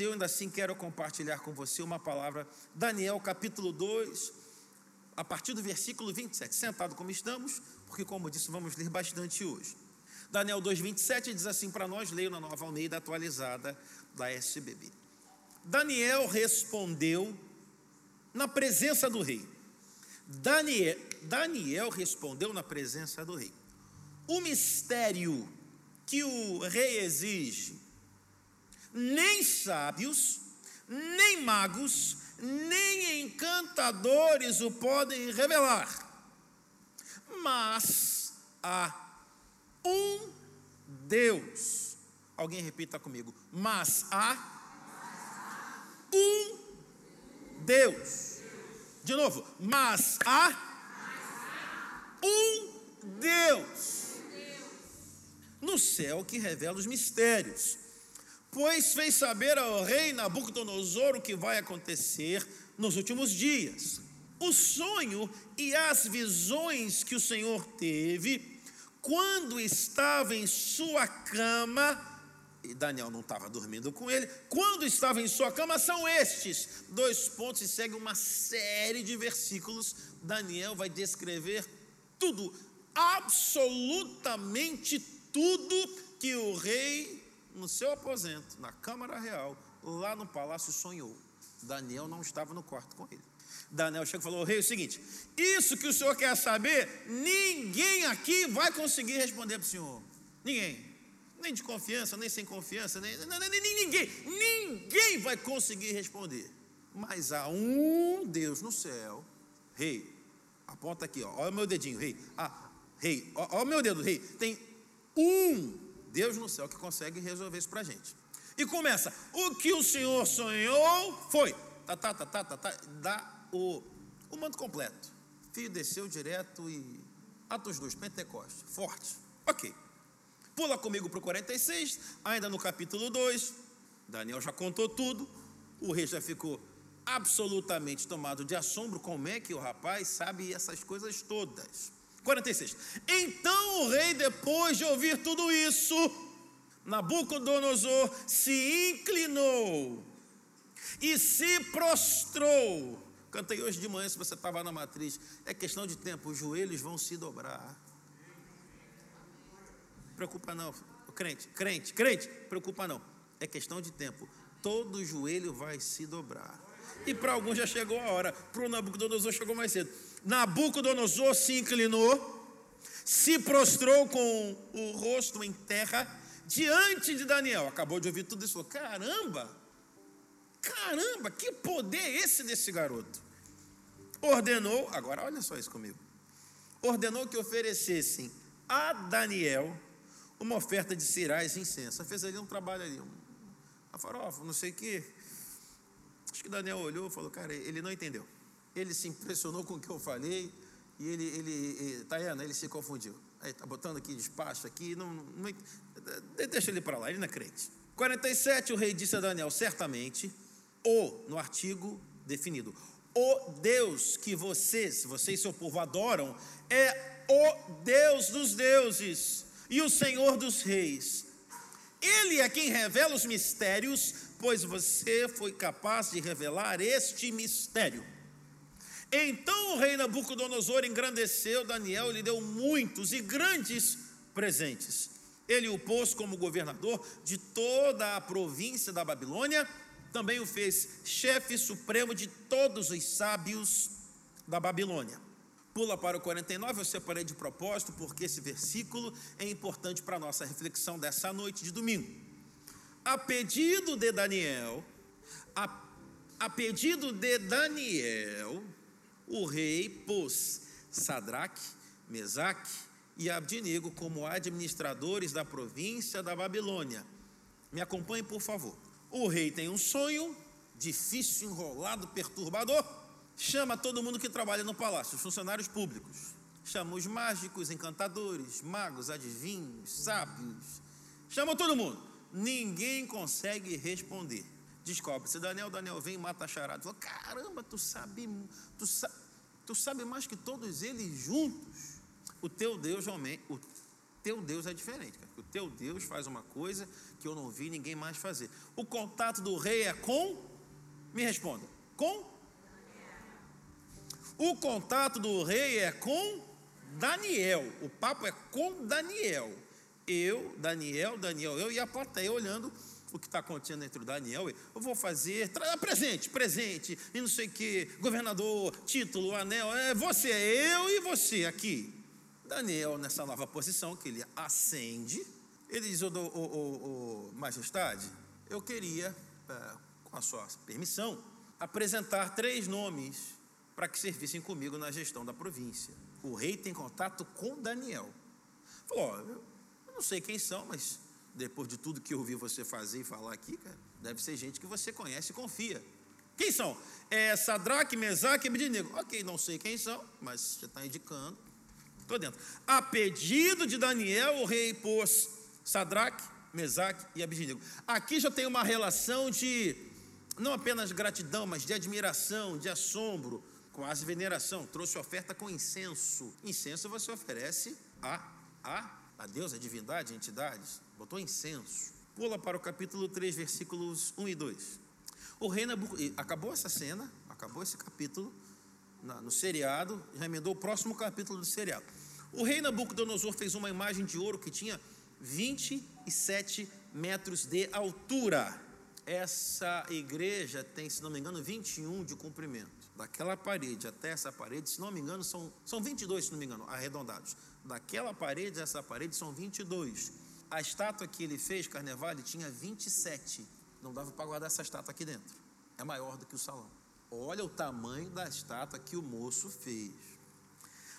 eu ainda assim quero compartilhar com você uma palavra, Daniel capítulo 2, a partir do versículo 27. Sentado como estamos, porque, como disse, vamos ler bastante hoje. Daniel 2, 27 diz assim para nós, leio na nova Almeida atualizada da SBB. Daniel respondeu na presença do rei. Daniel, Daniel respondeu na presença do rei. O mistério que o rei exige, nem sábios, nem magos, nem encantadores o podem revelar, mas há um Deus. Alguém repita comigo. Mas há um Deus. De novo. Mas há um Deus no céu que revela os mistérios. Pois fez saber ao rei Nabucodonosor o que vai acontecer nos últimos dias. O sonho e as visões que o Senhor teve quando estava em sua cama, e Daniel não estava dormindo com ele, quando estava em sua cama, são estes. Dois pontos e segue uma série de versículos. Daniel vai descrever tudo, absolutamente tudo que o rei, no seu aposento, na Câmara Real, lá no palácio, sonhou. Daniel não estava no quarto com ele. Daniel chegou e falou: Rei, é o seguinte, isso que o senhor quer saber, ninguém aqui vai conseguir responder para o senhor. Ninguém. Nem de confiança, nem sem confiança, nem, nem, nem, nem ninguém. Ninguém vai conseguir responder. Mas há um Deus no céu, rei. Aponta aqui, ó, olha o meu dedinho, rei. Ah, rei, olha o meu dedo, rei. Tem um Deus no céu que consegue resolver isso para a gente. E começa: o que o Senhor sonhou foi. Tá, tá, tá, tá, tá, tá, dá o, o manto completo. Filho desceu direto e. Atos 2, Pentecoste, forte. Ok. Pula comigo para o 46, ainda no capítulo 2. Daniel já contou tudo. O rei já ficou absolutamente tomado de assombro. Como é que o rapaz sabe essas coisas todas? 46. Então o rei, depois de ouvir tudo isso, Nabucodonosor se inclinou e se prostrou Cantei hoje de manhã, se você estava na matriz. É questão de tempo, os joelhos vão se dobrar. Preocupa não, crente, crente, crente, preocupa não. É questão de tempo. Todo joelho vai se dobrar. E para alguns já chegou a hora. Para o Nabucodonosor chegou mais cedo. Nabucodonosor se inclinou, se prostrou com o rosto em terra diante de Daniel. Acabou de ouvir tudo isso. Falou: caramba, caramba, que poder esse desse garoto? ordenou, agora olha só isso comigo, ordenou que oferecessem a Daniel uma oferta de cirais e incenso. Fez ali um trabalho ali, uma farofa, não sei o quê. Acho que Daniel olhou e falou, cara, ele não entendeu. Ele se impressionou com o que eu falei e ele, ele, tá vendo? Ele se confundiu. Aí tá botando aqui despacho aqui, não, não deixa ele para lá, ele não é crente. 47, o rei disse a Daniel, certamente, ou no artigo definido, o Deus que vocês, vocês seu povo adoram, é o Deus dos deuses e o Senhor dos reis. Ele é quem revela os mistérios, pois você foi capaz de revelar este mistério. Então o rei Nabucodonosor engrandeceu Daniel e lhe deu muitos e grandes presentes. Ele o pôs como governador de toda a província da Babilônia também o fez chefe supremo de todos os sábios da Babilônia. Pula para o 49, eu separei de propósito, porque esse versículo é importante para a nossa reflexão dessa noite de domingo. A pedido de Daniel, a, a pedido de Daniel, o rei pôs Sadraque, Mesaque e Abdinego como administradores da província da Babilônia. Me acompanhe, por favor. O rei tem um sonho, difícil, enrolado, perturbador. Chama todo mundo que trabalha no palácio, os funcionários públicos. Chama os mágicos, encantadores, magos, adivinhos, sábios. Chama todo mundo. Ninguém consegue responder. Descobre-se Daniel, Daniel vem e mata a charada. Fala, caramba, tu sabe, tu, sa, tu sabe mais que todos eles juntos. O teu Deus o, teu Deus é diferente, cara. O teu Deus faz uma coisa que eu não vi ninguém mais fazer. O contato do rei é com. Me responda. Com? O contato do rei é com Daniel. O papo é com Daniel. Eu, Daniel, Daniel, eu e a plateia olhando o que está acontecendo entre o Daniel. Eu vou fazer presente, presente, e não sei o que, governador, título, anel. É você, é eu e você aqui. Daniel, nessa nova posição que ele ascende, ele diz: Ô, ô, ô, majestade, eu queria, é, com a sua permissão, apresentar três nomes para que servissem comigo na gestão da província. O rei tem contato com Daniel. Falou: eu não sei quem são, mas depois de tudo que eu ouvi você fazer e falar aqui, cara, deve ser gente que você conhece e confia. Quem são? É Sadraque, Mesaque e Abednego. Ok, não sei quem são, mas você está indicando. Estou dentro. A pedido de Daniel, o rei pôs Sadraque, Mesaque e Abednego. Aqui já tem uma relação de não apenas gratidão, mas de admiração, de assombro, quase veneração. Trouxe oferta com incenso. Incenso você oferece a, a, a Deus, a divindade, a entidades. Botou incenso. Pula para o capítulo 3, versículos 1 e 2. O rei Nabucodonosor, acabou essa cena, acabou esse capítulo no seriado, já emendou o próximo capítulo do seriado. O rei Nabucodonosor fez uma imagem de ouro que tinha 27 metros de altura. Essa igreja tem, se não me engano, 21 de comprimento. Daquela parede até essa parede, se não me engano, são, são 22, se não me engano, arredondados. Daquela parede a essa parede são 22. A estátua que ele fez, Carnevale, tinha 27. Não dava para guardar essa estátua aqui dentro. É maior do que o salão. Olha o tamanho da estátua que o moço fez.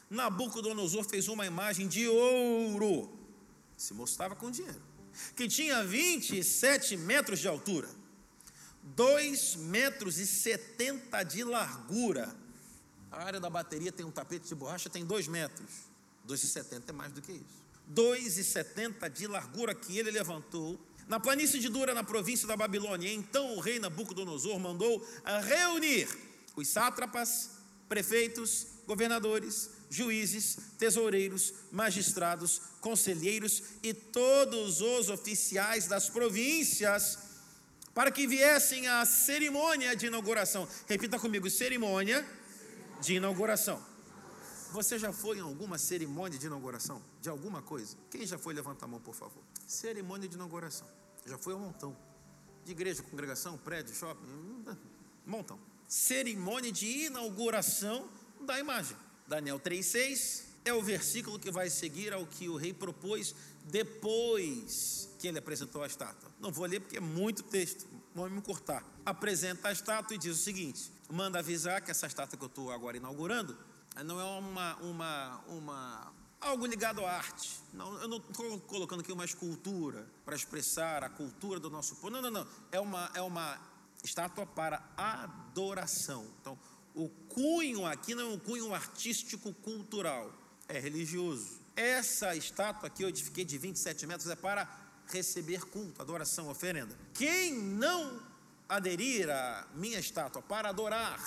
Nabucodonosor fez uma imagem de ouro. Esse moço estava com dinheiro. Que tinha 27 metros de altura, 2 metros e 70 de largura. A área da bateria tem um tapete de borracha, tem 2 metros. 2,70 é mais do que isso. 2,70 de largura que ele levantou na planície de Dura, na província da Babilônia. Então o rei Nabucodonosor mandou reunir os sátrapas, prefeitos, governadores, juízes, tesoureiros, magistrados, conselheiros e todos os oficiais das províncias para que viessem à cerimônia de inauguração. Repita comigo: cerimônia de inauguração. Você já foi em alguma cerimônia de inauguração? De alguma coisa? Quem já foi, levanta a mão, por favor. Cerimônia de inauguração. Já foi um montão. De igreja, congregação, prédio, shopping, montão. Cerimônia de inauguração da imagem. Daniel 3,6 é o versículo que vai seguir ao que o rei propôs depois que ele apresentou a estátua. Não vou ler porque é muito texto, vamos me cortar. Apresenta a estátua e diz o seguinte: manda avisar que essa estátua que eu estou agora inaugurando não é uma, uma, uma algo ligado à arte. Não, eu não estou colocando aqui uma escultura para expressar a cultura do nosso povo. Não, não, não. É uma, é uma estátua para adoração. Então, o cunho aqui não é um cunho artístico cultural, é religioso. Essa estátua aqui eu edifiquei de 27 metros é para receber culto, adoração, oferenda. Quem não aderir à minha estátua para adorar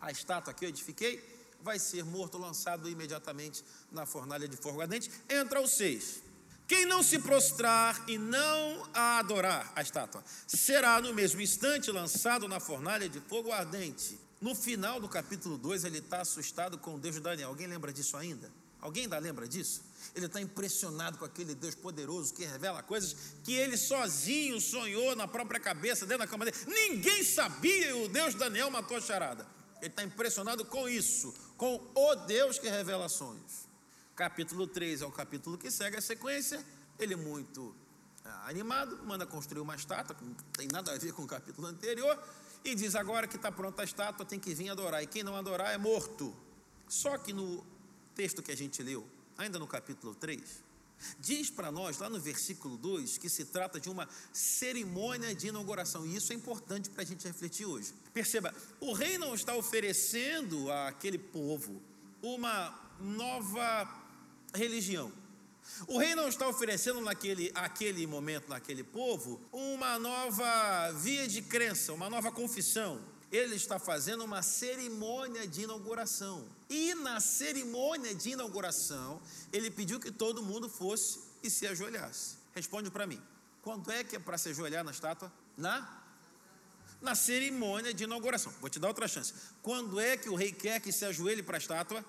a estátua que eu edifiquei, vai ser morto, lançado imediatamente na fornalha de fogo ardente. Entra o seis. Quem não se prostrar e não a adorar a estátua, será no mesmo instante lançado na fornalha de fogo ardente. No final do capítulo 2, ele está assustado com o Deus de Daniel. Alguém lembra disso ainda? Alguém ainda lembra disso? Ele está impressionado com aquele Deus poderoso que revela coisas que ele sozinho sonhou na própria cabeça, dentro da cama dele. Ninguém sabia e o Deus de Daniel matou a charada. Ele está impressionado com isso, com o Deus que revela sonhos. Capítulo 3 é o capítulo que segue a sequência. Ele, muito ah, animado, manda construir uma estátua, que não tem nada a ver com o capítulo anterior, e diz agora que está pronta a estátua, tem que vir adorar, e quem não adorar é morto. Só que no texto que a gente leu, ainda no capítulo 3, Diz para nós, lá no versículo 2, que se trata de uma cerimônia de inauguração, e isso é importante para a gente refletir hoje. Perceba, o rei não está oferecendo àquele povo uma nova religião. O rei não está oferecendo naquele aquele momento, naquele povo, uma nova via de crença, uma nova confissão ele está fazendo uma cerimônia de inauguração. E na cerimônia de inauguração, ele pediu que todo mundo fosse e se ajoelhasse. Responde para mim. Quando é que é para se ajoelhar na estátua? Na na cerimônia de inauguração. Vou te dar outra chance. Quando é que o rei quer que se ajoelhe para a estátua?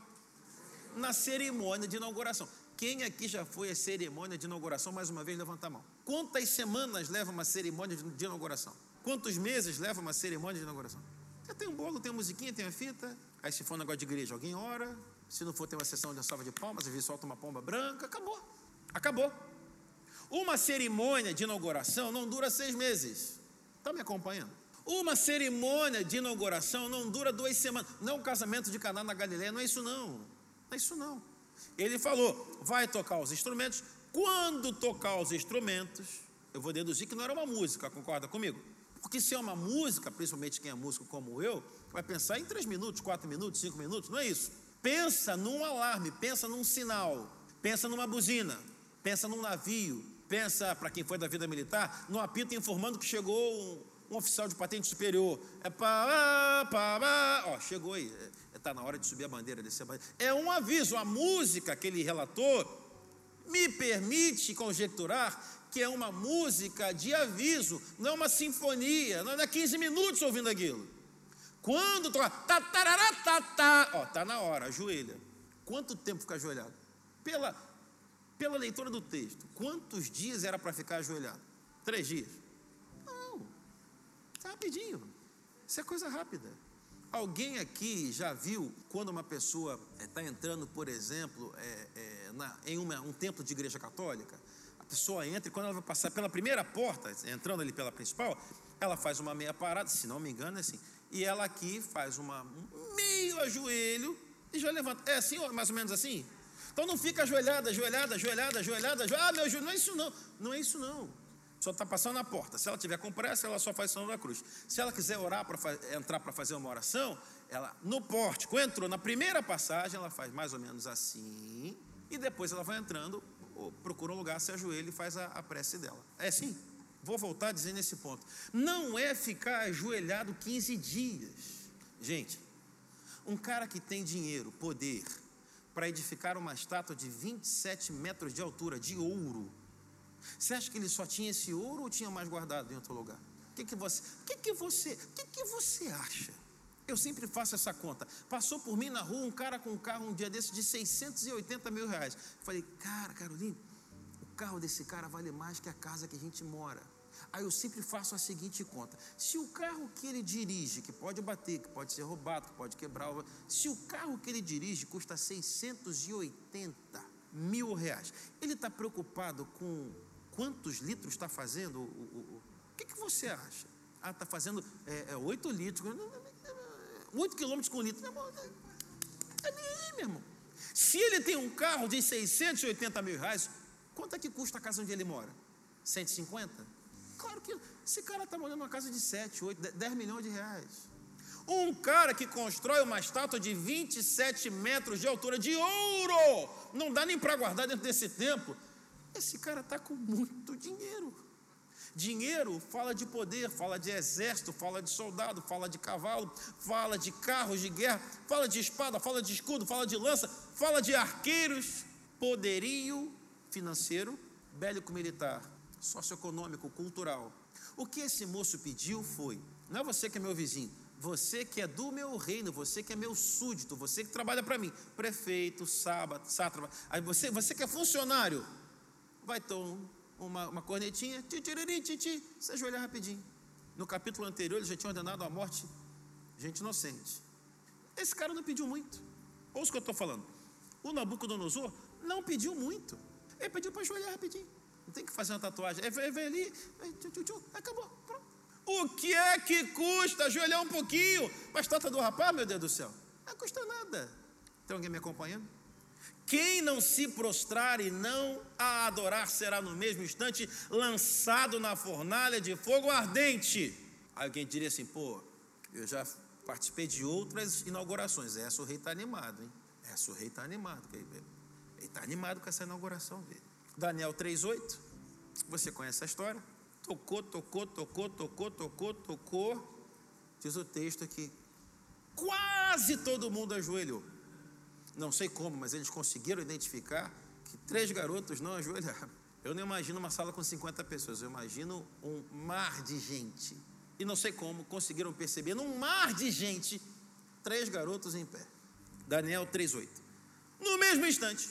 Na cerimônia de inauguração. Quem aqui já foi à cerimônia de inauguração? Mais uma vez, levanta a mão. Quantas semanas leva uma cerimônia de inauguração? Quantos meses leva uma cerimônia de inauguração? Já tem um bolo, tem uma musiquinha, tem a fita. Aí, se for um negócio de igreja, alguém ora. Se não for, tem uma sessão de salva de palmas, às vezes solta uma pomba branca. Acabou. Acabou. Uma cerimônia de inauguração não dura seis meses. Está me acompanhando? Uma cerimônia de inauguração não dura duas semanas. Não é um casamento de Caná na Galileia, não é isso não. Não é isso não. Ele falou, vai tocar os instrumentos. Quando tocar os instrumentos, eu vou deduzir que não era uma música, concorda comigo? Porque se é uma música, principalmente quem é músico como eu, vai pensar em três minutos, quatro minutos, cinco minutos, não é isso. Pensa num alarme, pensa num sinal, pensa numa buzina, pensa num navio, pensa, para quem foi da vida militar, num apito informando que chegou um oficial de patente superior. É pá, pá, pá, ó, chegou aí. Está é, na hora de subir a bandeira, descer a bandeira. É um aviso. A música que ele relatou me permite conjecturar que é uma música de aviso, não é uma sinfonia, não é 15 minutos ouvindo aquilo. Quando tá, tarará, tá, tá, ó, tá na hora, ajoelha. Quanto tempo ficar ajoelhado? Pela, pela leitura do texto, quantos dias era para ficar ajoelhado? Três dias. É rapidinho. Isso é coisa rápida. Alguém aqui já viu quando uma pessoa está entrando, por exemplo, é, é, na, em uma, um templo de igreja católica? Pessoa entra e quando ela vai passar pela primeira porta, entrando ali pela principal, ela faz uma meia parada, se não me engano, é assim. E ela aqui faz uma um meio ajoelho e já levanta. É assim, mais ou menos assim? Então não fica ajoelhada, ajoelhada, ajoelhada, ajoelhada. Ah, meu joelho, não é isso não. Não é isso não só está passando na porta. Se ela tiver com pressa, ela só faz São da Cruz. Se ela quiser orar para entrar para fazer uma oração, ela no pórtico entrou na primeira passagem, ela faz mais ou menos assim, e depois ela vai entrando, procura um lugar, se ajoelha e faz a, a prece dela. É assim. Vou voltar a dizer nesse ponto. Não é ficar ajoelhado 15 dias. Gente, um cara que tem dinheiro, poder, para edificar uma estátua de 27 metros de altura, de ouro, você acha que ele só tinha esse ouro ou tinha mais guardado em outro lugar? O que, que você, que, que você, que, que você acha? Eu sempre faço essa conta. Passou por mim na rua um cara com um carro um dia desse de 680 mil reais. falei, cara, Carolina, o carro desse cara vale mais que a casa que a gente mora. Aí eu sempre faço a seguinte conta: se o carro que ele dirige, que pode bater, que pode ser roubado, que pode quebrar, se o carro que ele dirige custa 680 mil reais, ele está preocupado com quantos litros está fazendo? O, o, o, que, que você acha? Ah, está fazendo é, é, 8 litros, 8 quilômetros com litro. Irmão, é nem aí, meu irmão. Se ele tem um carro de 680 mil reais, quanto é que custa a casa onde ele mora? 150? Claro que esse cara está morando numa casa de 7, 8, 10 milhões de reais. Um cara que constrói uma estátua de 27 metros de altura de ouro, não dá nem para guardar dentro desse tempo. Esse cara está com muito dinheiro. Dinheiro fala de poder, fala de exército, fala de soldado, fala de cavalo, fala de carros de guerra, fala de espada, fala de escudo, fala de lança, fala de arqueiros, poderio financeiro, bélico-militar, socioeconômico, cultural. O que esse moço pediu foi: não é você que é meu vizinho, você que é do meu reino, você que é meu súdito, você que trabalha para mim, prefeito, sábado, sátrapa, aí você, você que é funcionário, vai ter uma, uma cornetinha, titi, se ajoelha rapidinho. No capítulo anterior, ele já tinha ordenado a morte gente inocente. Esse cara não pediu muito. Ouça o que eu estou falando. O Nabucodonosor não pediu muito. Ele pediu para ajoelhar rapidinho. Não tem que fazer uma tatuagem. Ele vem ali, tchu, tchu, tchu, acabou. Pronto. O que é que custa ajoelhar um pouquinho para a estátua do rapaz, meu Deus do céu? Não custa nada. Tem alguém me acompanhando? Quem não se prostrar e não a adorar será no mesmo instante lançado na fornalha de fogo ardente. Alguém diria assim: pô, eu já participei de outras inaugurações. Essa o rei está animado, hein? Essa o rei está animado. Ele está animado com essa inauguração dele. Daniel 3,8. Você conhece a história? Tocou, tocou, tocou, tocou, tocou, tocou. Diz o texto aqui. Quase todo mundo ajoelhou não sei como, mas eles conseguiram identificar que três garotos não ajoelharam. Eu não imagino uma sala com 50 pessoas, eu imagino um mar de gente. E não sei como conseguiram perceber, num mar de gente, três garotos em pé. Daniel 3,8. No mesmo instante,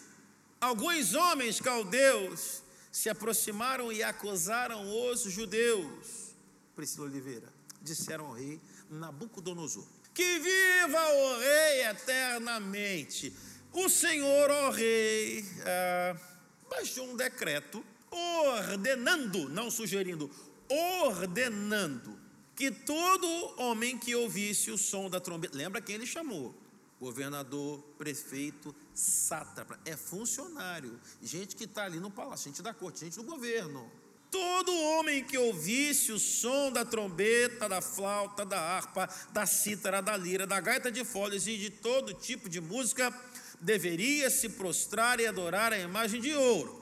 alguns homens caldeus se aproximaram e acusaram os judeus. Priscila Oliveira, disseram ao rei Nabucodonosor: Que viva o rei eternamente! O Senhor, ó rei, ah, baixou um decreto ordenando, não sugerindo, ordenando que todo homem que ouvisse o som da trombeta, lembra quem ele chamou? Governador, prefeito, sátrapa, é funcionário, gente que está ali no palácio, gente da corte, gente do governo. Todo homem que ouvisse o som da trombeta, da flauta, da harpa, da cítara, da lira, da gaita de folhas e de todo tipo de música, deveria se prostrar e adorar a imagem de ouro.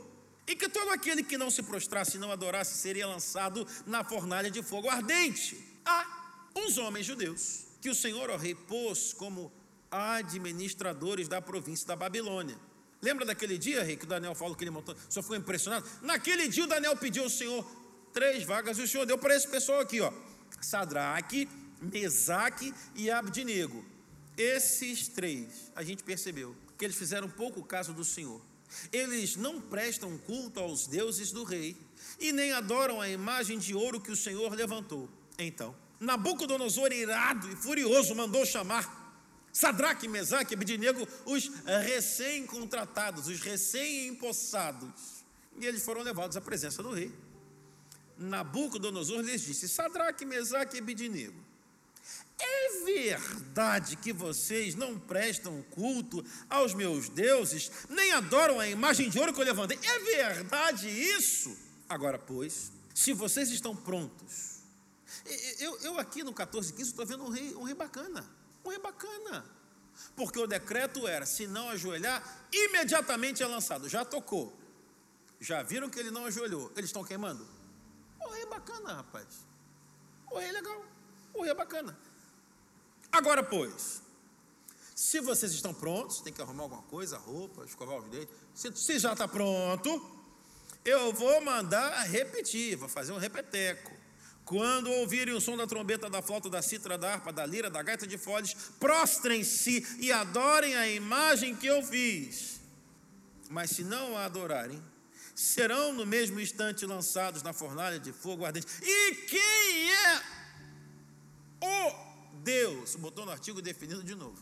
E que todo aquele que não se prostrasse e não adorasse seria lançado na fornalha de fogo ardente. Há uns homens judeus que o Senhor, ó rei, pôs como administradores da província da Babilônia. Lembra daquele dia, rei, que o Daniel falou que ele montou? Só ficou impressionado? Naquele dia o Daniel pediu ao Senhor três vagas e o Senhor deu para esse pessoal aqui, ó. Sadraque, Mesaque e Abdinego. Esses três, a gente percebeu que eles fizeram pouco caso do Senhor. Eles não prestam culto aos deuses do rei e nem adoram a imagem de ouro que o Senhor levantou. Então, Nabucodonosor, irado e furioso, mandou chamar Sadraque, Mesaque e Abednego, os recém-contratados, os recém-empossados. E eles foram levados à presença do rei. Nabucodonosor lhes disse: Sadraque, Mesaque e Abednego, é verdade que vocês não prestam culto aos meus deuses, nem adoram a imagem de ouro que eu levantei? É verdade isso? Agora, pois, se vocês estão prontos, eu, eu aqui no 1415 estou vendo um rei, um rei bacana, um rei bacana, porque o decreto era: se não ajoelhar, imediatamente é lançado. Já tocou, já viram que ele não ajoelhou, eles estão queimando? O rei bacana, rapaz, o rei legal, o rei bacana. Agora, pois, se vocês estão prontos, tem que arrumar alguma coisa, roupa, escovar os dentes. Se, se já está pronto, eu vou mandar repetir, vou fazer um repeteco. Quando ouvirem o som da trombeta, da flauta, da cítara, da harpa, da lira, da gaita de folhas, prostrem-se e adorem a imagem que eu fiz. Mas se não a adorarem, serão no mesmo instante lançados na fornalha de fogo ardente. E quem é o Deus, botou no artigo definido de novo.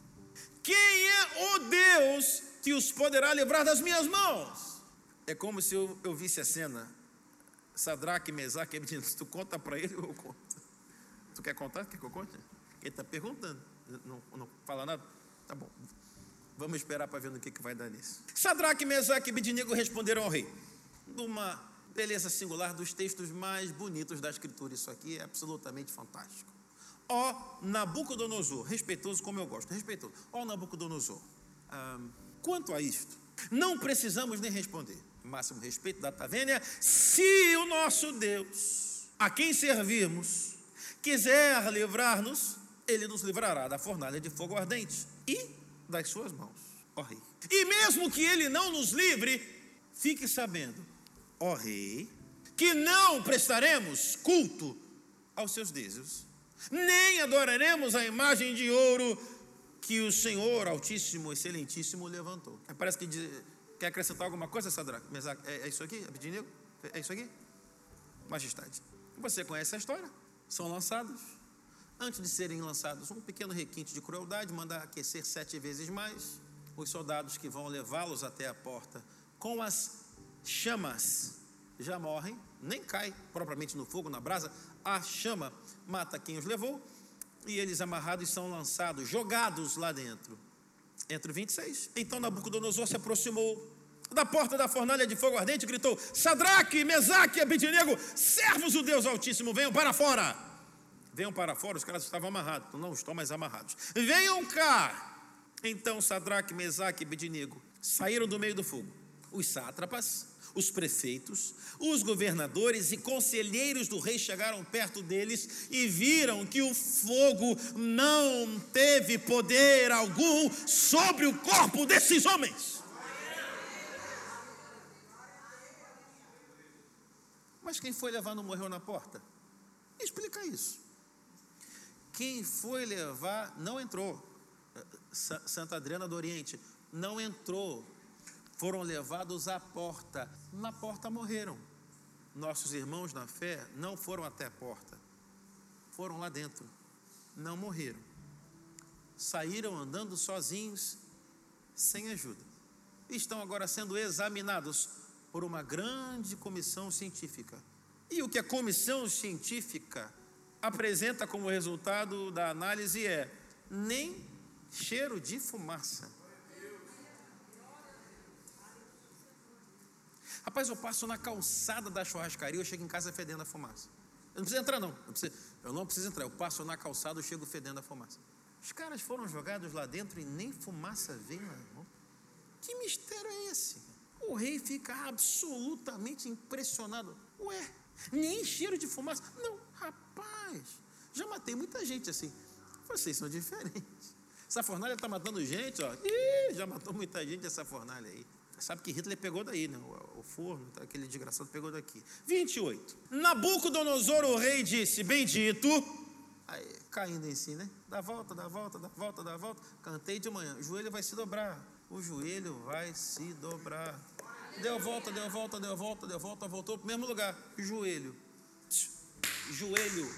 Quem é o Deus que os poderá livrar das minhas mãos? É como se eu, eu visse a cena. Sadraque, Mesaque, Abednego, tu conta para ele ou eu conto? Tu quer contar? Quer que eu conte? Ele está perguntando. Não, não fala nada? Tá bom. Vamos esperar para ver no que, que vai dar nisso. Sadraque, Mesaque e Abednego responderam ao rei. Numa beleza singular dos textos mais bonitos da Escritura. Isso aqui é absolutamente fantástico. Ó Nabucodonosor, respeitoso como eu gosto, respeitoso. Ó Nabucodonosor, ah, quanto a isto, não precisamos nem responder. Máximo respeito da Tavênia, se o nosso Deus, a quem servirmos, quiser livrar-nos, ele nos livrará da fornalha de fogo ardente e das suas mãos, ó rei. E mesmo que ele não nos livre, fique sabendo, ó rei, que não prestaremos culto aos seus deuses nem adoraremos a imagem de ouro que o Senhor Altíssimo, Excelentíssimo levantou. Parece que diz, quer acrescentar alguma coisa, Sadraque? É, é isso aqui, Abednego? É isso aqui? Majestade. Você conhece a história? São lançados. Antes de serem lançados, um pequeno requinte de crueldade, manda aquecer sete vezes mais. Os soldados que vão levá-los até a porta com as chamas já morrem, nem cai propriamente no fogo, na brasa, a chama mata quem os levou, e eles amarrados são lançados, jogados lá dentro. Entre 26. Então Nabucodonosor se aproximou da porta da fornalha de fogo ardente gritou: Sadraque, Mesaque Abednego, servos do Deus Altíssimo, venham para fora. Venham para fora, os caras estavam amarrados, não estão mais amarrados. Venham cá. Então Sadraque, Mesaque e Abednego saíram do meio do fogo. Os sátrapas os prefeitos, os governadores e conselheiros do rei chegaram perto deles e viram que o fogo não teve poder algum sobre o corpo desses homens. Mas quem foi levar não morreu na porta? Explica isso. Quem foi levar não entrou. Santa Adriana do Oriente não entrou. Foram levados à porta. Na porta morreram. Nossos irmãos na fé não foram até a porta. Foram lá dentro. Não morreram. Saíram andando sozinhos, sem ajuda. Estão agora sendo examinados por uma grande comissão científica. E o que a comissão científica apresenta como resultado da análise é nem cheiro de fumaça. Rapaz, eu passo na calçada da churrascaria, eu chego em casa fedendo a fumaça. Eu não preciso entrar, não. Eu, preciso, eu não preciso entrar. Eu passo na calçada, eu chego fedendo a fumaça. Os caras foram jogados lá dentro e nem fumaça vem lá. Que mistério é esse? O rei fica absolutamente impressionado. Ué, nem cheiro de fumaça? Não, rapaz, já matei muita gente assim. Vocês são diferentes. Essa fornalha está matando gente, ó. Ih, já matou muita gente essa fornalha aí. Sabe que Hitler pegou daí, né? O, forno, tá? aquele desgraçado pegou daqui. 28. Nabucodonosor, o rei, disse: Bendito. Aí, caindo em si, né? Dá volta, dá volta, dá volta, dá volta. Cantei de manhã. O joelho vai se dobrar. O joelho vai se dobrar. Deu volta, deu volta, deu volta, deu volta, voltou para o mesmo lugar. Joelho. Joelho.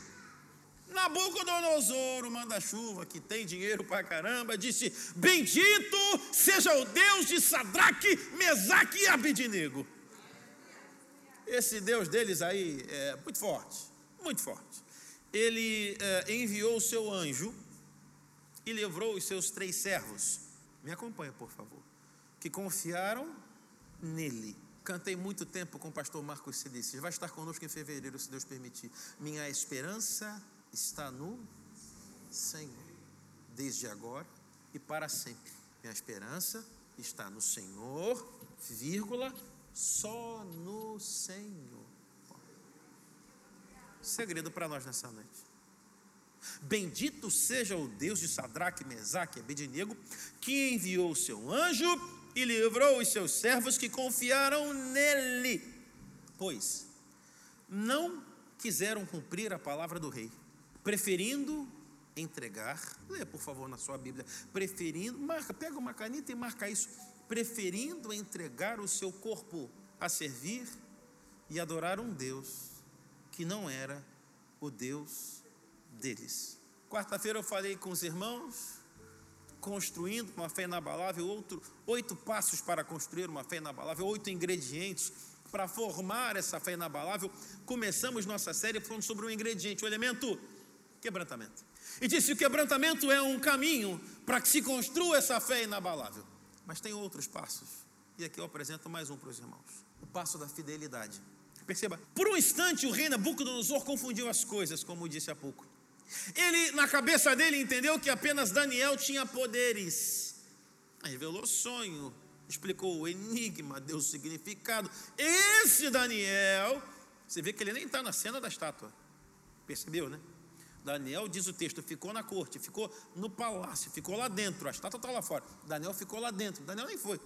Nabucodonosor, o manda-chuva, que tem dinheiro pra caramba, disse: Bendito seja o Deus de Sadraque, Mesaque e Abidinego. Esse Deus deles aí é muito forte, muito forte. Ele é, enviou o seu anjo e livrou os seus três servos. Me acompanha, por favor. Que confiaram nele. Cantei muito tempo com o pastor Marcos Cedices. Vai estar conosco em fevereiro, se Deus permitir. Minha esperança está no Senhor, desde agora e para sempre. Minha esperança está no Senhor, vírgula, só no Senhor. Segredo para nós nessa noite. Bendito seja o Deus de Sadraque, Mesaque e Abednego, que enviou o seu anjo e livrou os seus servos que confiaram nele, pois não quiseram cumprir a palavra do rei, preferindo entregar, leia por favor na sua Bíblia, preferindo, marca, pega uma caneta e marca isso, preferindo entregar o seu corpo a servir e adorar um Deus que não era o Deus deles. Quarta-feira eu falei com os irmãos construindo uma fé inabalável, outro, oito passos para construir uma fé inabalável, oito ingredientes para formar essa fé inabalável. Começamos nossa série falando sobre um ingrediente, o elemento quebrantamento. E disse: o quebrantamento é um caminho para que se construa essa fé inabalável. Mas tem outros passos. E aqui eu apresento mais um para os irmãos: o passo da fidelidade. Perceba, por um instante o rei Nabucodonosor confundiu as coisas, como disse há pouco. Ele, na cabeça dele, entendeu que apenas Daniel tinha poderes. Revelou sonho, explicou o enigma, deu o significado. Esse Daniel, você vê que ele nem está na cena da estátua. Percebeu, né? Daniel, diz o texto, ficou na corte, ficou no palácio, ficou lá dentro. A estátua está lá fora. Daniel ficou lá dentro. Daniel nem foi.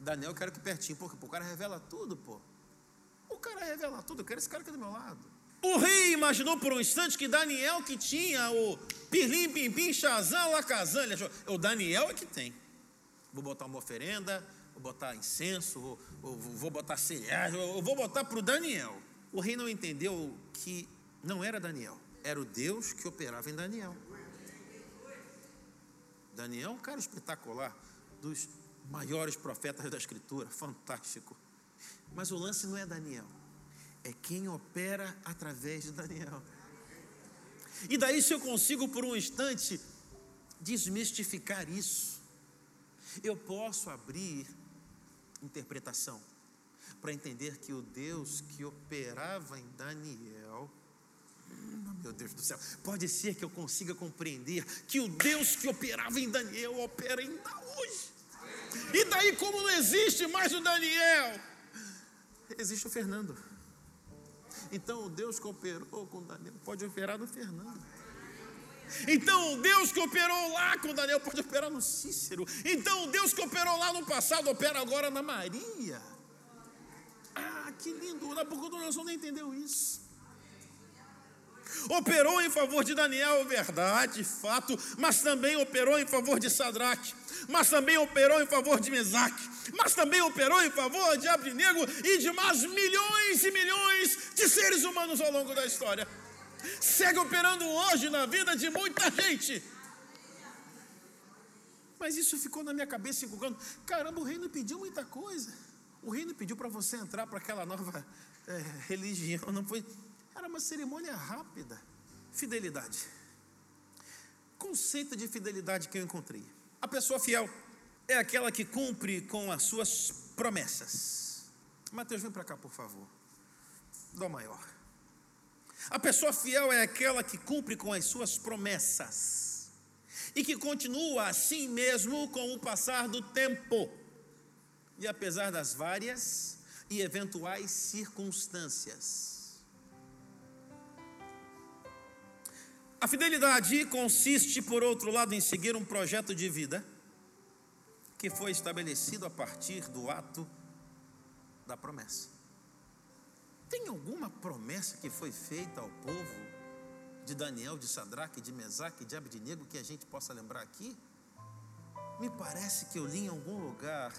Daniel, eu quero que pertinho, porque o cara revela tudo, pô. O cara revela tudo. Eu quero esse cara aqui do meu lado. O rei imaginou por um instante que Daniel que tinha o pirlim, pim, pim, shazam, lacazam. Ele achou, o Daniel é que tem. Vou botar uma oferenda, vou botar incenso, vou, vou botar cereais, vou botar para o Daniel. O rei não entendeu que não era Daniel, era o Deus que operava em Daniel. Daniel é um cara espetacular, dos maiores profetas da Escritura, fantástico. Mas o lance não é Daniel é quem opera através de Daniel. E daí, se eu consigo por um instante desmistificar isso, eu posso abrir interpretação para entender que o Deus que operava em Daniel, meu Deus do céu, pode ser que eu consiga compreender que o Deus que operava em Daniel opera ainda hoje. E daí, como não existe mais o Daniel, existe o Fernando. Então o Deus que operou com Daniel pode operar no Fernando. Então o Deus que operou lá com Daniel pode operar no Cícero. Então o Deus que operou lá no passado opera agora na Maria. Ah, que lindo, Nabucodonosor não entendeu isso. Operou em favor de Daniel, verdade, fato, mas também operou em favor de Sadraque, mas também operou em favor de Mesaque, mas também operou em favor de Abrinego e de mais milhões e milhões de seres humanos ao longo da história. Segue operando hoje na vida de muita gente. Mas isso ficou na minha cabeça encucando. Caramba, o reino pediu muita coisa. O reino pediu para você entrar para aquela nova é, religião. Não foi. Era uma cerimônia rápida. Fidelidade. Conceito de fidelidade que eu encontrei. A pessoa fiel é aquela que cumpre com as suas promessas. Mateus, vem para cá, por favor. Dó maior. A pessoa fiel é aquela que cumpre com as suas promessas e que continua assim mesmo com o passar do tempo e apesar das várias e eventuais circunstâncias. A fidelidade consiste, por outro lado, em seguir um projeto de vida que foi estabelecido a partir do ato da promessa. Tem alguma promessa que foi feita ao povo de Daniel, de Sadraque, de Mesaque, de Abednego que a gente possa lembrar aqui? Me parece que eu li em algum lugar.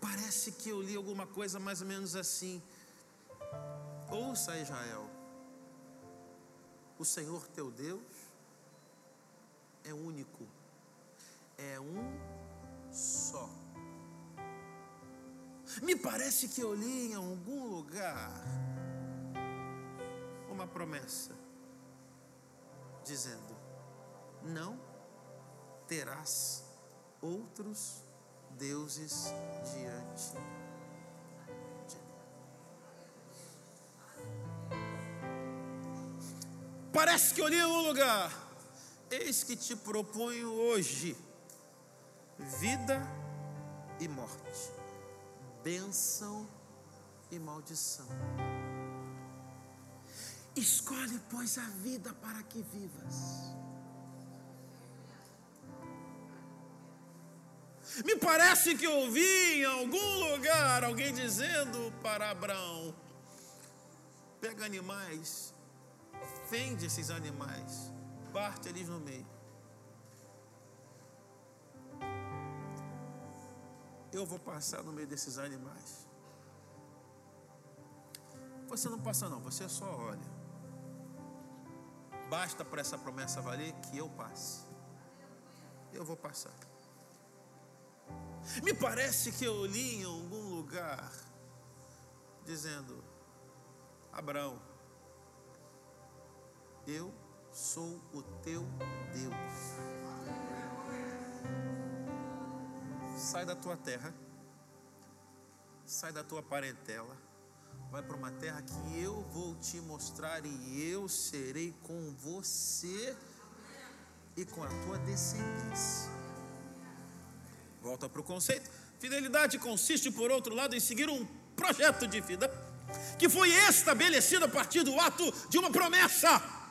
Parece que eu li alguma coisa mais ou menos assim. Ouça Israel. O Senhor teu Deus é único. É um só. Me parece que eu li em algum lugar uma promessa dizendo: Não terás outros deuses diante Parece que em algum lugar. Eis que te proponho hoje vida e morte, bênção e maldição. Escolhe, pois, a vida para que vivas. Me parece que ouvi em algum lugar alguém dizendo para Abraão: pega animais, fende esses animais, parte eles no meio. eu vou passar no meio desses animais. Você não passa, não, você só olha. Basta para essa promessa valer que eu passe. Eu vou passar. Me parece que eu li em algum lugar dizendo: Abraão, eu sou o teu Deus. sai da tua terra, sai da tua parentela, vai para uma terra que eu vou te mostrar e eu serei com você e com a tua descendência. Volta para o conceito. Fidelidade consiste, por outro lado, em seguir um projeto de vida que foi estabelecido a partir do ato de uma promessa.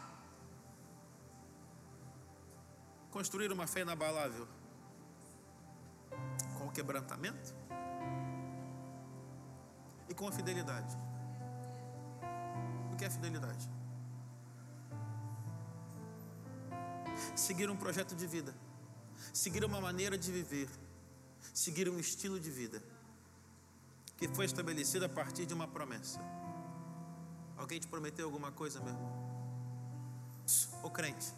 Construir uma fé inabalável o quebrantamento e com a fidelidade. O que é fidelidade? Seguir um projeto de vida, seguir uma maneira de viver, seguir um estilo de vida que foi estabelecido a partir de uma promessa. Alguém te prometeu alguma coisa, meu irmão? Ô crente,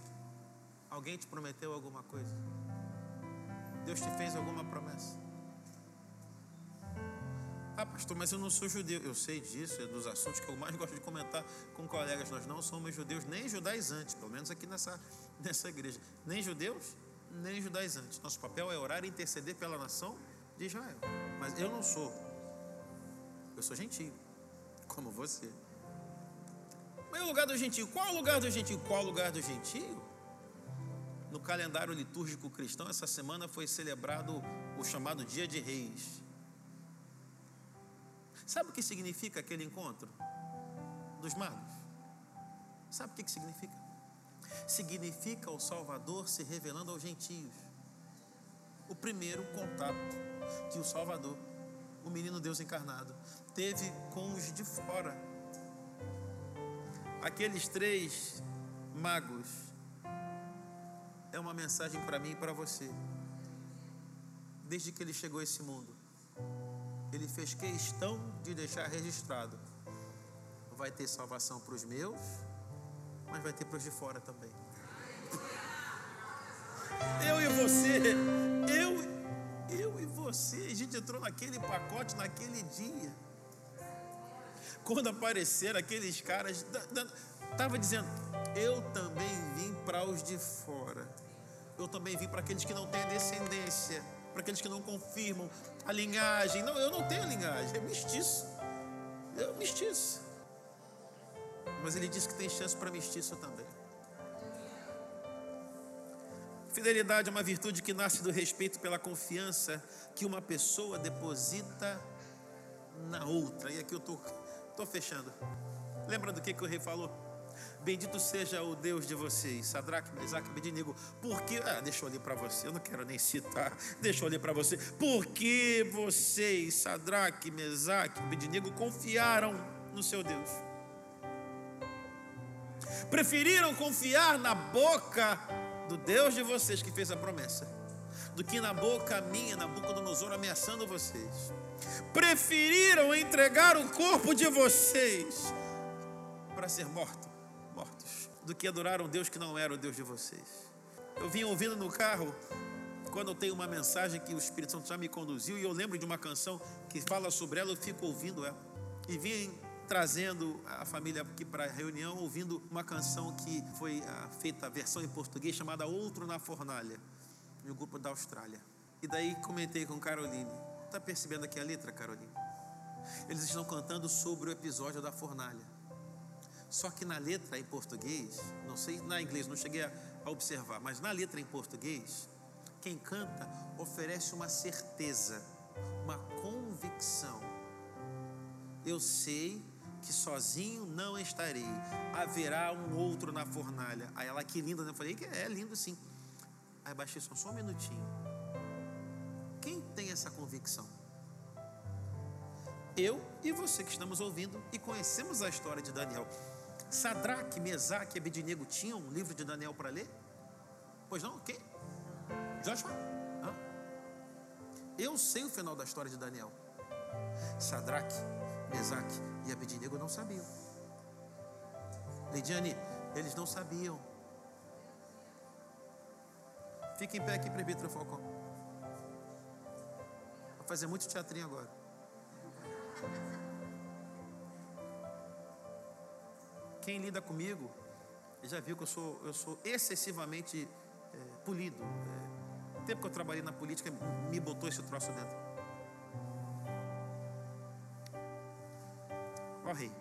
alguém te prometeu alguma coisa? Deus te fez alguma promessa? Ah, pastor, mas eu não sou judeu. Eu sei disso, é dos assuntos que eu mais gosto de comentar com colegas. Nós não somos judeus, nem judaizantes, pelo menos aqui nessa, nessa igreja. Nem judeus, nem judaizantes. Nosso papel é orar e interceder pela nação de Israel. Mas eu não sou. Eu sou gentio, como você. Mas o lugar do gentio? Qual o lugar do gentio? Qual o lugar do gentio? No calendário litúrgico cristão, essa semana foi celebrado o chamado Dia de Reis. Sabe o que significa aquele encontro dos magos? Sabe o que significa? Significa o Salvador se revelando aos gentios. O primeiro contato que o Salvador, o menino Deus encarnado, teve com os de fora. Aqueles três magos é uma mensagem para mim e para você. Desde que ele chegou a esse mundo, ele fez questão de deixar registrado: vai ter salvação para os meus, mas vai ter para os de fora também. Eu e você, eu, eu e você, a gente entrou naquele pacote naquele dia. Quando apareceram aqueles caras, estava dizendo: Eu também vim para os de fora. Eu também vim para aqueles que não têm descendência, para aqueles que não confirmam a linhagem. Não, eu não tenho linhagem, é mestiço. Eu mestiço. Mas ele disse que tem chance para mestiço também. Fidelidade é uma virtude que nasce do respeito pela confiança que uma pessoa deposita na outra. E aqui eu estou tô, tô fechando. Lembra do que, que o rei falou? Bendito seja o Deus de vocês, Sadraque, Mesaque Abednego. Porque, ah, deixa eu ler para você, eu não quero nem citar, deixa eu ler para você. Porque vocês, Sadraque, Mesaque Abednego, confiaram no seu Deus preferiram confiar na boca do Deus de vocês que fez a promessa, do que na boca minha, na boca do Nosor ameaçando vocês. Preferiram entregar o corpo de vocês para ser morto, do que adorar um Deus que não era o Deus de vocês. Eu vim ouvindo no carro quando eu tenho uma mensagem que o Espírito Santo já me conduziu e eu lembro de uma canção que fala sobre ela, eu fico ouvindo ela. E vim trazendo a família aqui para a reunião, ouvindo uma canção que foi ah, feita a versão em português chamada Outro na Fornalha, no grupo da Austrália. E daí comentei com Caroline. Está percebendo aqui a letra, Caroline? Eles estão cantando sobre o episódio da fornalha. Só que na letra em português, não sei na inglês, não cheguei a, a observar, mas na letra em português, quem canta oferece uma certeza, uma convicção. Eu sei que sozinho não estarei, haverá um outro na fornalha. Aí ela, que linda, né? Eu falei, é lindo sim. Aí baixei só, só um minutinho. Quem tem essa convicção? Eu e você que estamos ouvindo e conhecemos a história de Daniel. Sadraque, Mesaque e Abednego tinham um livro de Daniel para ler? Pois não? Quem? Joshua? Hã? Eu sei o final da história de Daniel. Sadraque, Mesaque e Abednego não sabiam. Lidiane, eles não sabiam. Fica em pé aqui, presbítero Falcão. Vou fazer muito teatrinho agora. Quem lida comigo já viu que eu sou, eu sou excessivamente é, polido. É, o tempo que eu trabalhei na política me botou esse troço dentro. Ó rei.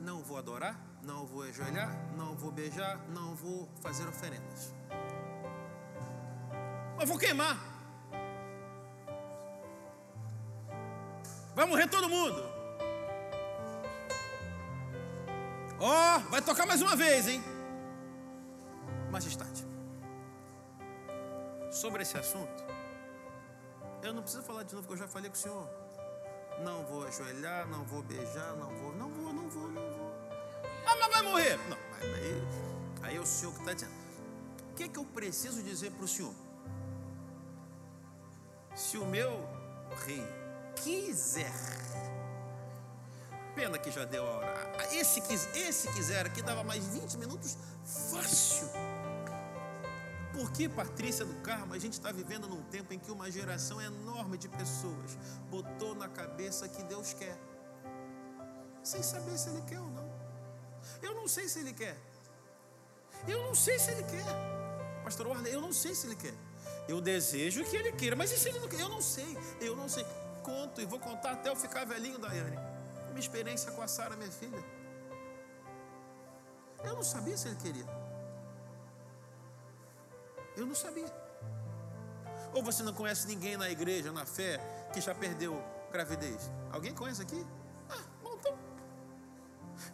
Não vou adorar, não vou ajoelhar, não vou beijar, não vou fazer oferendas. Mas vou queimar. Vai morrer todo mundo. Ó, oh, vai tocar mais uma vez, hein? Majestade sobre esse assunto, eu não preciso falar de novo, porque eu já falei com o senhor. Não vou ajoelhar, não vou beijar, não vou, não vou, não vou, não vou. Ah, mas vai morrer. Não, aí, aí é o senhor que está dizendo. O que, é que eu preciso dizer para o senhor? Se o meu rei quiser, pena que já deu a hora. Esse, esse quiser aqui dava mais 20 minutos fácil. Porque, Patrícia do Carmo, a gente está vivendo num tempo em que uma geração enorme de pessoas botou na cabeça que Deus quer, sem saber se Ele quer ou não. Eu não sei se Ele quer. Eu não sei se Ele quer. Pastor Warner, eu não sei se Ele quer. Eu desejo que Ele queira, mas e se Ele não quer? Eu não sei, eu não sei. Conto e vou contar até eu ficar velhinho, Daiane. Minha experiência com a Sara, minha filha. Eu não sabia se Ele queria. Eu não sabia. Ou você não conhece ninguém na igreja, na fé, que já perdeu gravidez? Alguém conhece aqui? Ah, montão.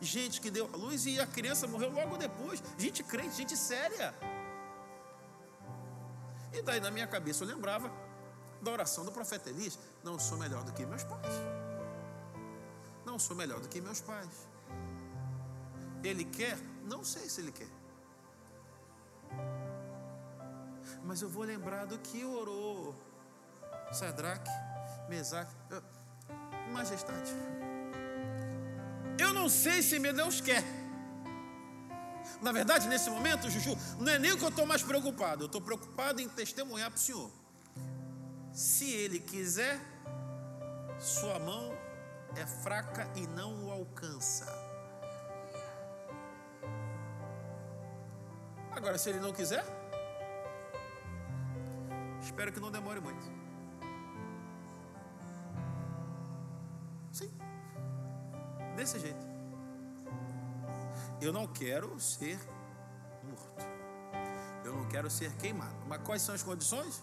Gente que deu a luz e a criança morreu logo depois. Gente crente, gente séria. E daí na minha cabeça eu lembrava da oração do profeta Elias: Não sou melhor do que meus pais. Não sou melhor do que meus pais. Ele quer? Não sei se ele quer. Mas eu vou lembrar do que orou Sadraque, Mesaque, Majestade. Eu não sei se meu Deus quer. Na verdade, nesse momento, Juju, não é nem o que eu estou mais preocupado. Eu estou preocupado em testemunhar para o Senhor. Se Ele quiser, sua mão é fraca e não o alcança. Agora, se Ele não quiser, espero que não demore muito. Sim, desse jeito. Eu não quero ser morto. Eu não quero ser queimado. Mas quais são as condições?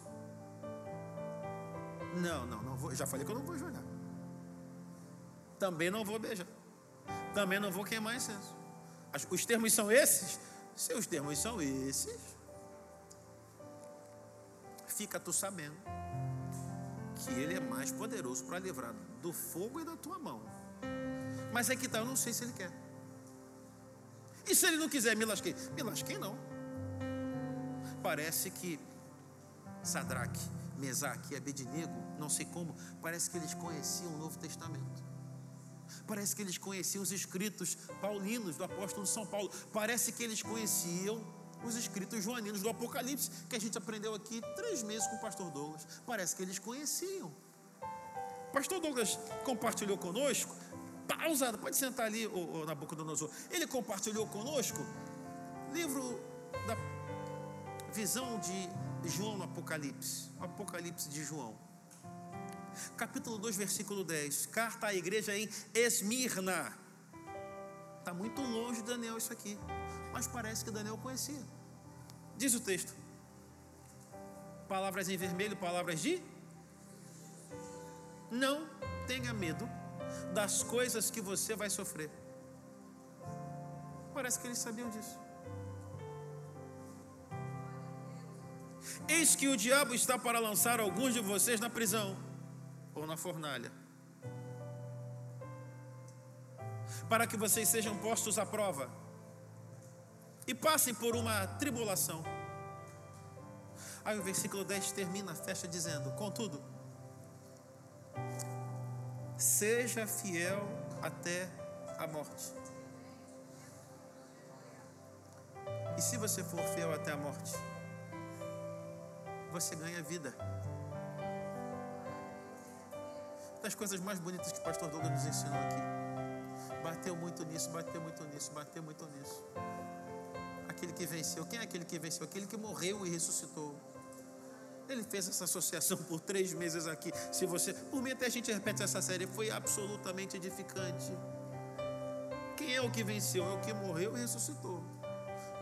Não, não, não vou. Já falei que eu não vou jogar. Também não vou beijar. Também não vou queimar incenso. Os termos são esses? Se os termos são esses, fica tu sabendo que ele é mais poderoso para livrar do fogo e da tua mão. Mas é que tá, eu não sei se ele quer. E se ele não quiser, me lasquei. Me lasquei não. Parece que Sadraque, Mesaque e Abednego, não sei como, parece que eles conheciam o Novo Testamento. Parece que eles conheciam os escritos paulinos do apóstolo São Paulo. Parece que eles conheciam os escritos joaninos do Apocalipse, que a gente aprendeu aqui três meses com o pastor Douglas. Parece que eles conheciam. O pastor Douglas compartilhou conosco pausada, pode sentar ali, o, o Nabucodonosor. Ele compartilhou conosco livro da visão de João no Apocalipse, o Apocalipse de João. Capítulo 2, versículo 10. Carta à igreja em Esmirna. Está muito longe de Daniel isso aqui, mas parece que Daniel conhecia. Diz o texto: palavras em vermelho, palavras de não tenha medo das coisas que você vai sofrer. Parece que eles sabiam disso. Eis que o diabo está para lançar alguns de vocês na prisão ou na fornalha, para que vocês sejam postos à prova e passem por uma tribulação. Aí o versículo 10 termina a festa dizendo: Contudo, Seja fiel até a morte. E se você for fiel até a morte, você ganha vida. Das coisas mais bonitas que o pastor Douglas nos ensinou aqui. Bateu muito nisso, bateu muito nisso, bateu muito nisso. Aquele que venceu. Quem é aquele que venceu? Aquele que morreu e ressuscitou. Ele fez essa associação por três meses aqui. Se você, por mim até a gente repete essa série, foi absolutamente edificante. Quem é o que venceu? É o que morreu e ressuscitou.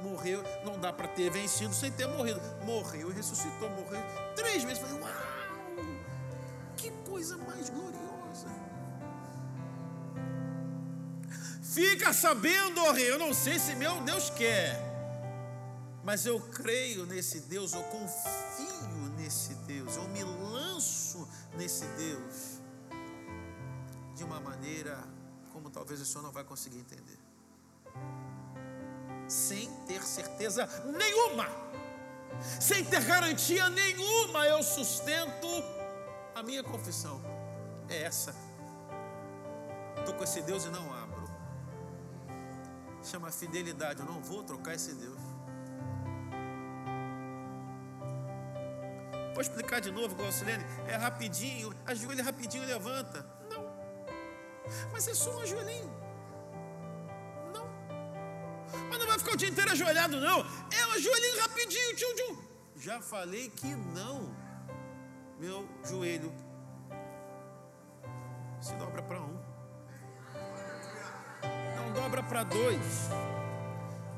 Morreu, não dá para ter vencido sem ter morrido. Morreu e ressuscitou, morreu. Três meses. Falei, uau! Que coisa mais gloriosa. Fica sabendo, oh rei, eu não sei se meu Deus quer, mas eu creio nesse Deus, eu confio nesse Deus, eu me lanço nesse Deus de uma maneira como talvez o senhor não vai conseguir entender. Sem ter certeza nenhuma, sem ter garantia nenhuma, eu sustento a minha confissão. É essa. Estou com esse Deus e não abro. Chama fidelidade. Eu não vou trocar esse Deus. Vou explicar de novo, Glaucilene. É rapidinho, ajoelha rapidinho e levanta. Não. Mas é só um ajoelhinho. Mas não vai ficar o dia inteiro ajoelhado, não. É um ajoelhinho rapidinho, tchum, tchum. Já falei que não. Meu joelho se dobra para um. Não dobra para dois.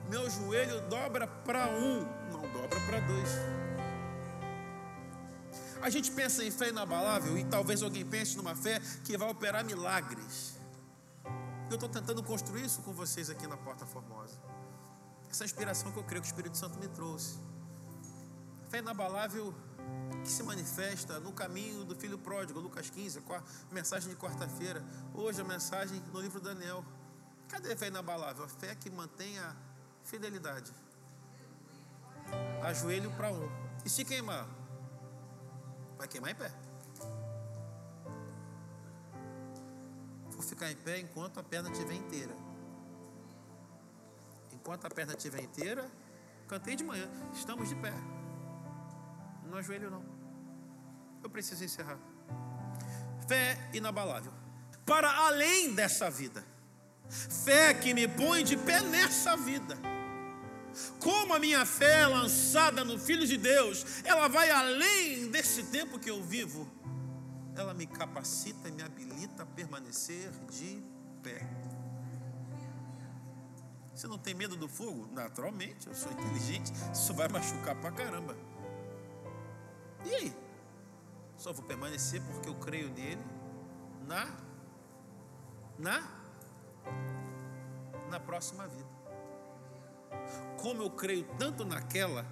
Meu joelho dobra para um, não dobra para dois. A gente pensa em fé inabalável e talvez alguém pense numa fé que vai operar milagres. Eu estou tentando construir isso com vocês aqui na Porta Formosa. Essa inspiração que eu creio que o Espírito Santo me trouxe. Fé inabalável que se manifesta no caminho do filho pródigo, Lucas 15, a mensagem de quarta-feira. Hoje a mensagem no livro Daniel. Cadê a fé inabalável? A fé que mantém a fidelidade. Ajoelho para um. E se queimar? Vai queimar em pé. Vou ficar em pé enquanto a perna estiver inteira. Enquanto a perna estiver inteira, cantei de manhã. Estamos de pé. Não ajoelho, não. Eu preciso encerrar. Fé inabalável. Para além dessa vida. Fé que me põe de pé nessa vida. Como a minha fé é lançada no Filho de Deus, ela vai além desse tempo que eu vivo. Ela me capacita e me habilita a permanecer de pé. Você não tem medo do fogo? Naturalmente, eu sou inteligente, isso vai machucar pra caramba. E aí? Só vou permanecer porque eu creio nele na na na próxima vida. Como eu creio tanto naquela,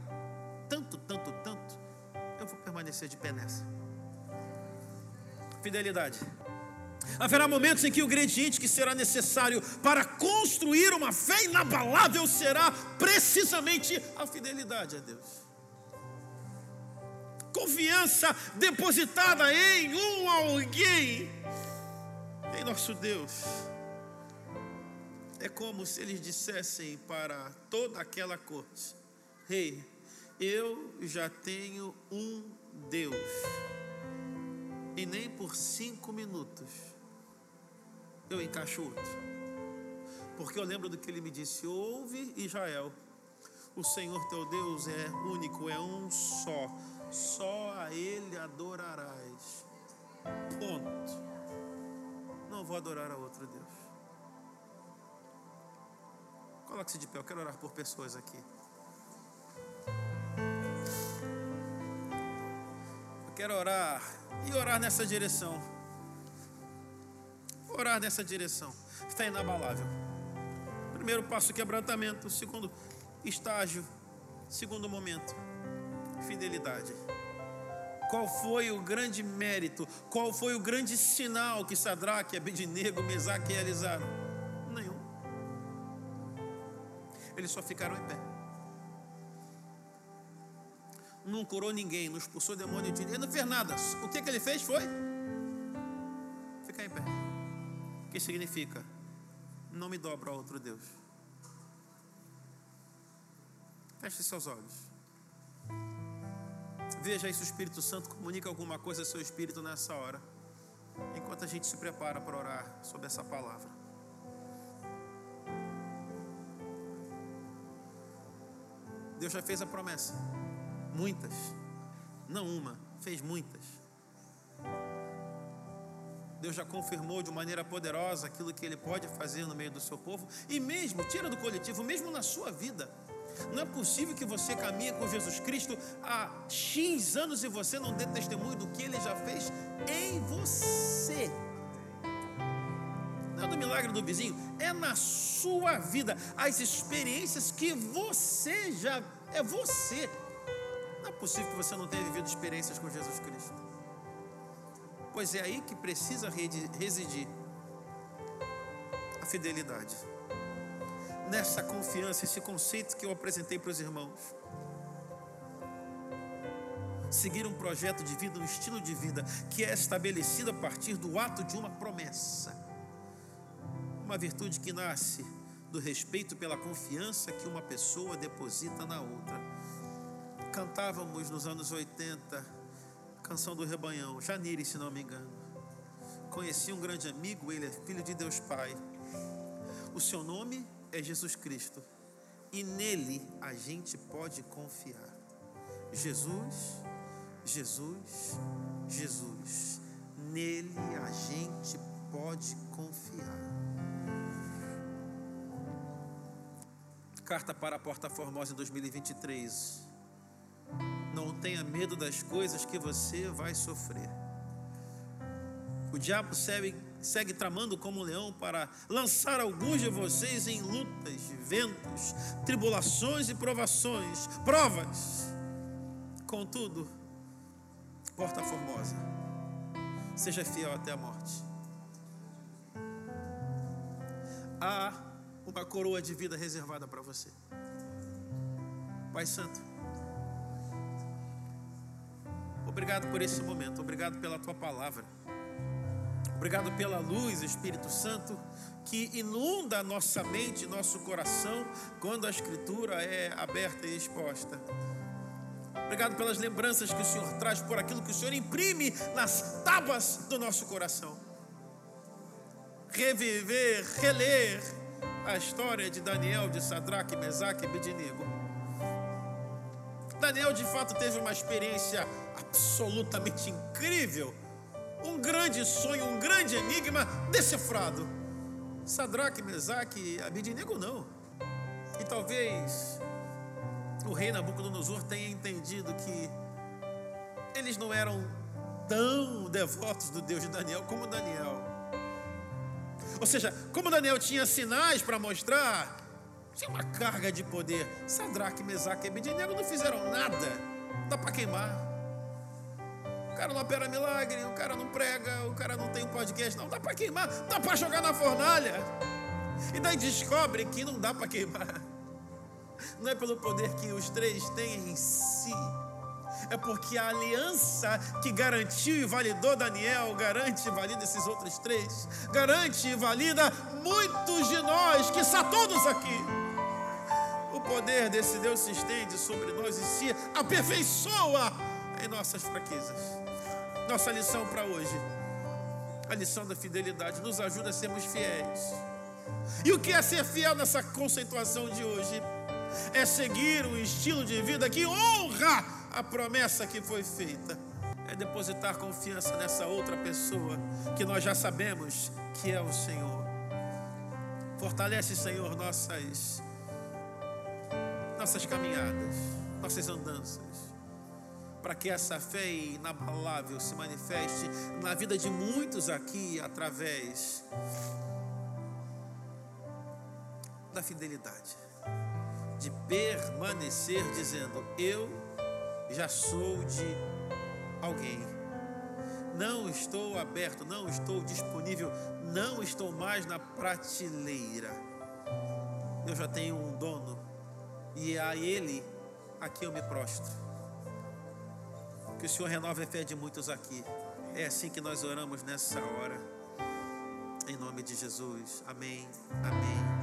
tanto, tanto, tanto, eu vou permanecer de pé nessa. Fidelidade. Haverá momentos em que o ingrediente que será necessário para construir uma fé inabalável será precisamente a fidelidade a Deus confiança depositada em um alguém, em nosso Deus. É como se eles dissessem para toda aquela corte: Rei, hey, eu já tenho um Deus, e nem por cinco minutos eu encaixo outro. Porque eu lembro do que ele me disse: Ouve Israel, o Senhor teu Deus é único, é um só só a Ele adorarás. Ponto. Não vou adorar a outro Deus. Coloque-se de pé, eu quero orar por pessoas aqui. Eu quero orar e orar nessa direção. Orar nessa direção. Fé inabalável. Primeiro passo, quebrantamento. Segundo estágio. Segundo momento fidelidade. Qual foi o grande mérito? Qual foi o grande sinal que Sadraque, Abednego, Mesaque realizaram? Nenhum. Eles só ficaram em pé. Não curou ninguém, não expulsou demônio de ninguém, não fez nada. O que, que ele fez foi que significa? Não me dobro a outro Deus. Feche seus olhos. Veja aí se o Espírito Santo comunica alguma coisa ao seu espírito nessa hora, enquanto a gente se prepara para orar sobre essa palavra. Deus já fez a promessa, muitas, não uma, fez muitas. Deus já confirmou de maneira poderosa aquilo que Ele pode fazer no meio do seu povo, e mesmo, tira do coletivo, mesmo na sua vida. Não é possível que você caminhe com Jesus Cristo há X anos e você não dê testemunho do que ele já fez em você. Não é do milagre do vizinho, é na sua vida. As experiências que você já é você. Não é possível que você não tenha vivido experiências com Jesus Cristo. Pois é aí que precisa residir a fidelidade nessa confiança, esse conceito que eu apresentei para os irmãos. Seguir um projeto de vida, um estilo de vida que é estabelecido a partir do ato de uma promessa. Uma virtude que nasce do respeito pela confiança que uma pessoa deposita na outra. Cantávamos nos anos 80, canção do Rebanhão, Janire, se não me engano. Conheci um grande amigo, ele é filho de Deus Pai. O seu nome é Jesus Cristo e nele a gente pode confiar. Jesus, Jesus, Jesus. Nele a gente pode confiar. Carta para a Porta Formosa em 2023. Não tenha medo das coisas que você vai sofrer. O diabo segue segue tramando como um leão para lançar alguns de vocês em lutas, ventos, tribulações e provações, provas. Contudo, porta formosa, seja fiel até a morte. Há uma coroa de vida reservada para você. Pai Santo, obrigado por esse momento, obrigado pela tua palavra. Obrigado pela luz, Espírito Santo, que inunda nossa mente, nosso coração, quando a Escritura é aberta e exposta. Obrigado pelas lembranças que o Senhor traz, por aquilo que o Senhor imprime nas tábuas do nosso coração. Reviver, reler a história de Daniel, de Sadraque, Mesaque e Abednego. Daniel de fato teve uma experiência absolutamente incrível um grande sonho, um grande enigma decifrado. Sadraque, Mesaque Abidnego não. E talvez o rei Nabucodonosor tenha entendido que eles não eram tão devotos do Deus de Daniel como Daniel. Ou seja, como Daniel tinha sinais para mostrar, tinha uma carga de poder. Sadraque, Mesaque e Abidnego não fizeram nada. Dá para queimar cara não opera milagre, o cara não prega, o cara não tem um podcast, não dá para queimar, dá para jogar na fornalha. E daí descobre que não dá para queimar. Não é pelo poder que os três têm em si, é porque a aliança que garantiu e validou Daniel, garante e valida esses outros três, garante e valida muitos de nós, que são todos aqui. Poder desse Deus se estende sobre nós e se aperfeiçoa em nossas fraquezas. Nossa lição para hoje, a lição da fidelidade, nos ajuda a sermos fiéis. E o que é ser fiel nessa conceituação de hoje? É seguir um estilo de vida que honra a promessa que foi feita. É depositar confiança nessa outra pessoa que nós já sabemos que é o Senhor. Fortalece, Senhor, nossas nossas caminhadas, nossas andanças para que essa fé inabalável se manifeste na vida de muitos aqui através da fidelidade, de permanecer dizendo: Eu já sou de alguém. Não estou aberto, não estou disponível, não estou mais na prateleira. Eu já tenho um dono e a ele aqui eu me prostro. Que o Senhor renove a fé de muitos aqui. É assim que nós oramos nessa hora. Em nome de Jesus. Amém. Amém.